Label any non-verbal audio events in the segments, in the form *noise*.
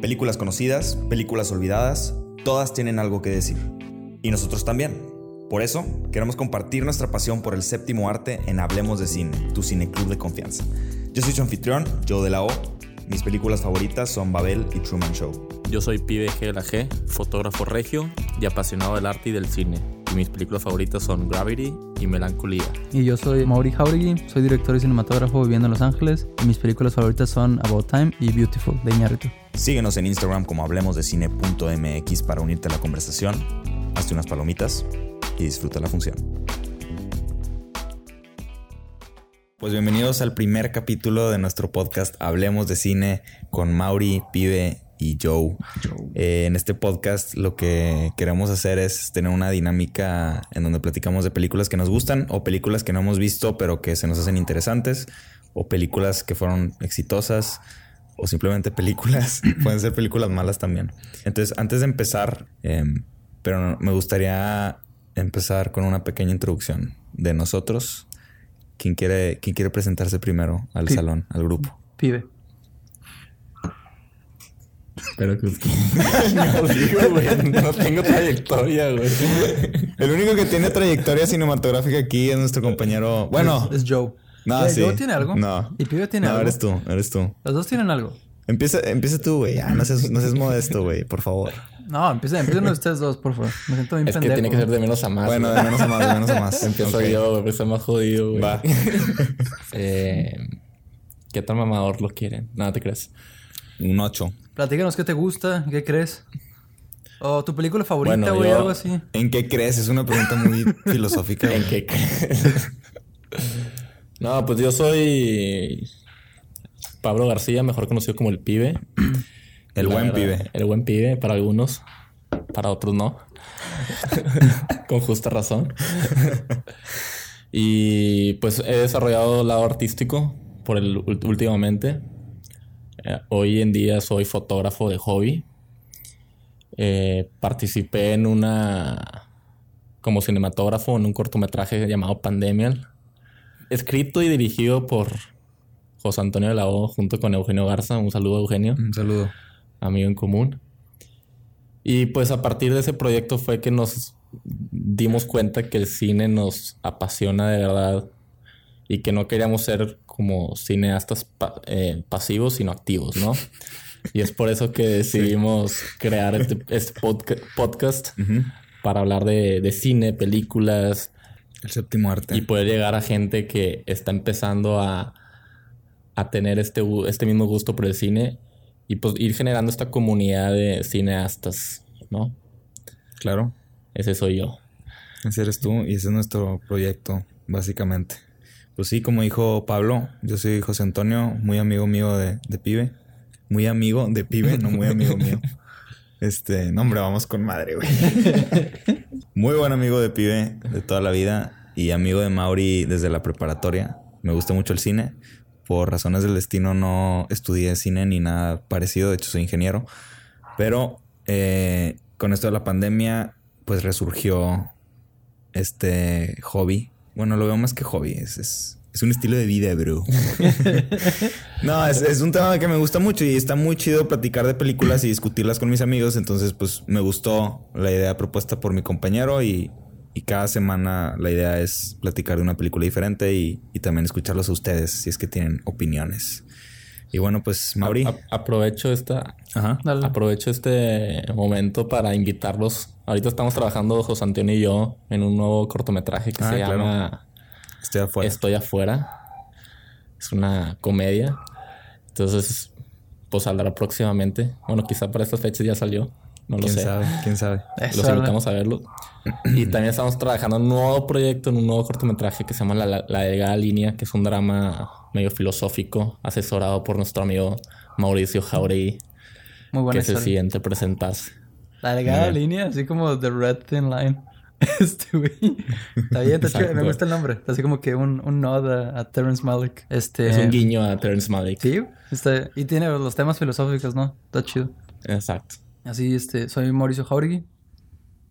Películas conocidas, películas olvidadas, todas tienen algo que decir. Y nosotros también. Por eso, queremos compartir nuestra pasión por el séptimo arte en Hablemos de Cine, tu cineclub de confianza. Yo soy su anfitrión, Joe de la O. Mis películas favoritas son Babel y Truman Show. Yo soy Pibe G de la G, fotógrafo regio y apasionado del arte y del cine. Y mis películas favoritas son Gravity y Melancolía. Y yo soy Mauri Jauregui, soy director y cinematógrafo viviendo en Los Ángeles. Y mis películas favoritas son About Time y Beautiful de Iñárritu. Síguenos en Instagram como hablemosdecine.mx para unirte a la conversación. Hazte unas palomitas y disfruta la función. Pues bienvenidos al primer capítulo de nuestro podcast Hablemos de Cine con Mauri, Pibe y Joe. Eh, en este podcast lo que queremos hacer es tener una dinámica en donde platicamos de películas que nos gustan o películas que no hemos visto pero que se nos hacen interesantes o películas que fueron exitosas o simplemente películas. *clears throat* Pueden ser películas malas también. Entonces, antes de empezar, em, pero me gustaría empezar con una pequeña introducción de nosotros. ¿Quién quiere, quién quiere presentarse primero al salón, al grupo? Pibe. Pero que *laughs* no digo, güey. No tengo trayectoria, güey. *laughs* El único que tiene trayectoria cinematográfica aquí es nuestro compañero. Bueno, Es, es Joe. No, sí. Tiene algo. No. Y Pibe tiene no, algo. eres tú, eres tú. Los dos tienen algo. Empieza, empieza tú, güey. Ya, no seas, no seas modesto, güey, por favor. No, empiecen, empiecen ustedes dos, por favor. Me siento bien Es que tiene que ser de menos a más. Bueno, güey. de menos a más, de menos a más. *laughs* Empiezo Ok. yo, güey, está más jodido, güey. Va. *laughs* Eh, ¿Qué tan mamador lo quieren? Nada te crees. Un 8. Platícanos qué te gusta, qué crees. O tu película favorita, Bueno, güey, yo- algo así. ¿En qué crees? Es una pregunta muy *laughs* filosófica. ¿En qué crees? No, pues yo soy Pablo García, mejor conocido como el pibe. *clears throat* El La buen verdad, pibe. El buen pibe para algunos, para otros no. *laughs* Con justa razón. *laughs* y pues he desarrollado el lado artístico por el últimamente. Eh, hoy en día soy fotógrafo de hobby. Eh, participé en una como cinematógrafo en un cortometraje llamado Pandemial, escrito y dirigido por José Antonio de la O junto con Eugenio Garza. Un saludo Eugenio Un saludo. amigo en común. Y pues a partir de ese proyecto fue que nos dimos cuenta que el cine nos apasiona de verdad y que no queríamos ser como cineastas pa- eh, pasivos, sino activos, ¿no? Y es por eso que decidimos crear este, este podca- podcast para hablar de, de cine, películas, El séptimo arte. y poder llegar a gente que está empezando a, a tener este, este mismo gusto por el cine y pues ir generando esta comunidad de cineastas, ¿no? Claro. Ese soy yo. Ese eres tú y ese es nuestro proyecto, básicamente. Pues sí, como dijo Pablo, yo soy José Antonio, muy amigo mío de, de pibe. Muy amigo de pibe, no muy amigo mío. *laughs* Este, no, hombre, vamos con madre, güey. *laughs* Muy buen amigo de pibe de toda la vida y amigo de Mauri desde la preparatoria. Me gusta mucho el cine. Por razones del destino no estudié cine ni nada parecido, de hecho soy ingeniero. Pero eh, con esto de la pandemia, pues resurgió este hobby. Bueno, lo veo más que hobby, es, es, es un estilo de vida, bro. *laughs* no, es, es un tema que me gusta mucho y está muy chido platicar de películas y discutirlas con mis amigos. Entonces, pues me gustó la idea propuesta por mi compañero y, y cada semana la idea es platicar de una película diferente y, y también escucharlos a ustedes si es que tienen opiniones. Y bueno, pues Mauri. A- aprovecho esta, Ajá. Aprovecho este momento para invitarlos. Ahorita estamos trabajando José Antonio y yo en un nuevo cortometraje que Ah, se claro. llama Estoy afuera. Estoy afuera. Es una comedia. Entonces, pues saldrá próximamente. Bueno, quizá para estas fechas ya salió. No lo ¿Quién sé. sabe? ¿Quién sabe? Los invitamos a verlo. y también estamos trabajando en un nuevo proyecto, en un nuevo cortometraje que se llama La, la, La Delgada Línea, que es un drama medio filosófico, asesorado por nuestro amigo Mauricio Jauregui, Muy buena que se historia. siente presentarse. La delgada línea, así como The Red Thin Line. *laughs* Este, güey. Está bien, está chido. Me gusta el nombre. Está así como que un, un nod a, a Terrence Malick. Este... Es un guiño a Terrence Malick. Sí, está- y tiene los temas filosóficos, ¿no? Está chido. Exacto. Así, este, soy Mauricio Jauregui.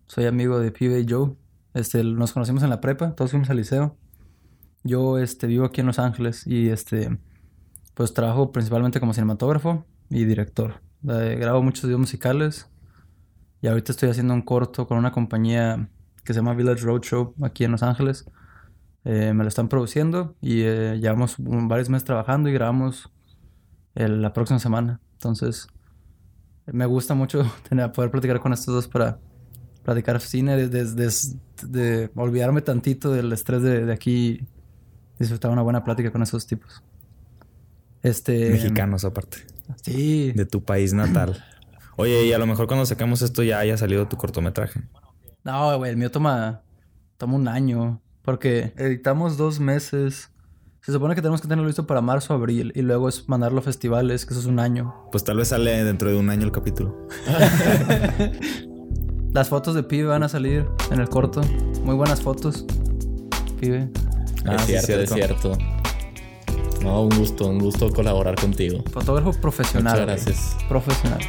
Soy amigo de Pibe y Joe. Este, nos conocimos en la prepa, todos fuimos al liceo. Yo, este, vivo aquí en Los Ángeles y, este, pues trabajo principalmente como cinematógrafo y director. Eh, grabo muchos videos musicales. Y ahorita estoy haciendo un corto con una compañía que se llama Village Roadshow aquí en Los Ángeles. Eh, me lo están produciendo y eh, llevamos varios meses trabajando y grabamos el- la próxima semana. Entonces, me gusta mucho *laughs* tener, poder platicar con estos dos para platicar cine, de, de- de- de olvidarme tantito del estrés de, de aquí disfrutar una buena plática con esos tipos. Este, Mexicanos aparte. Sí. De tu país natal. *laughs* Oye, y a lo mejor cuando sacamos esto ya haya salido tu cortometraje. No, güey, el mío toma, toma un año. Porque editamos dos meses. Se supone que tenemos que tenerlo listo para marzo o abril. Y luego es mandarlo a festivales, que eso es un año. Pues tal vez sale dentro de un año el capítulo. *laughs* Las fotos de pibe van a salir en el corto. Muy buenas fotos. Pibe. Ah, es sí, cierto, es cierto. No, un gusto, un gusto colaborar contigo. Fotógrafo profesional. Muchas güey. gracias. Profesional.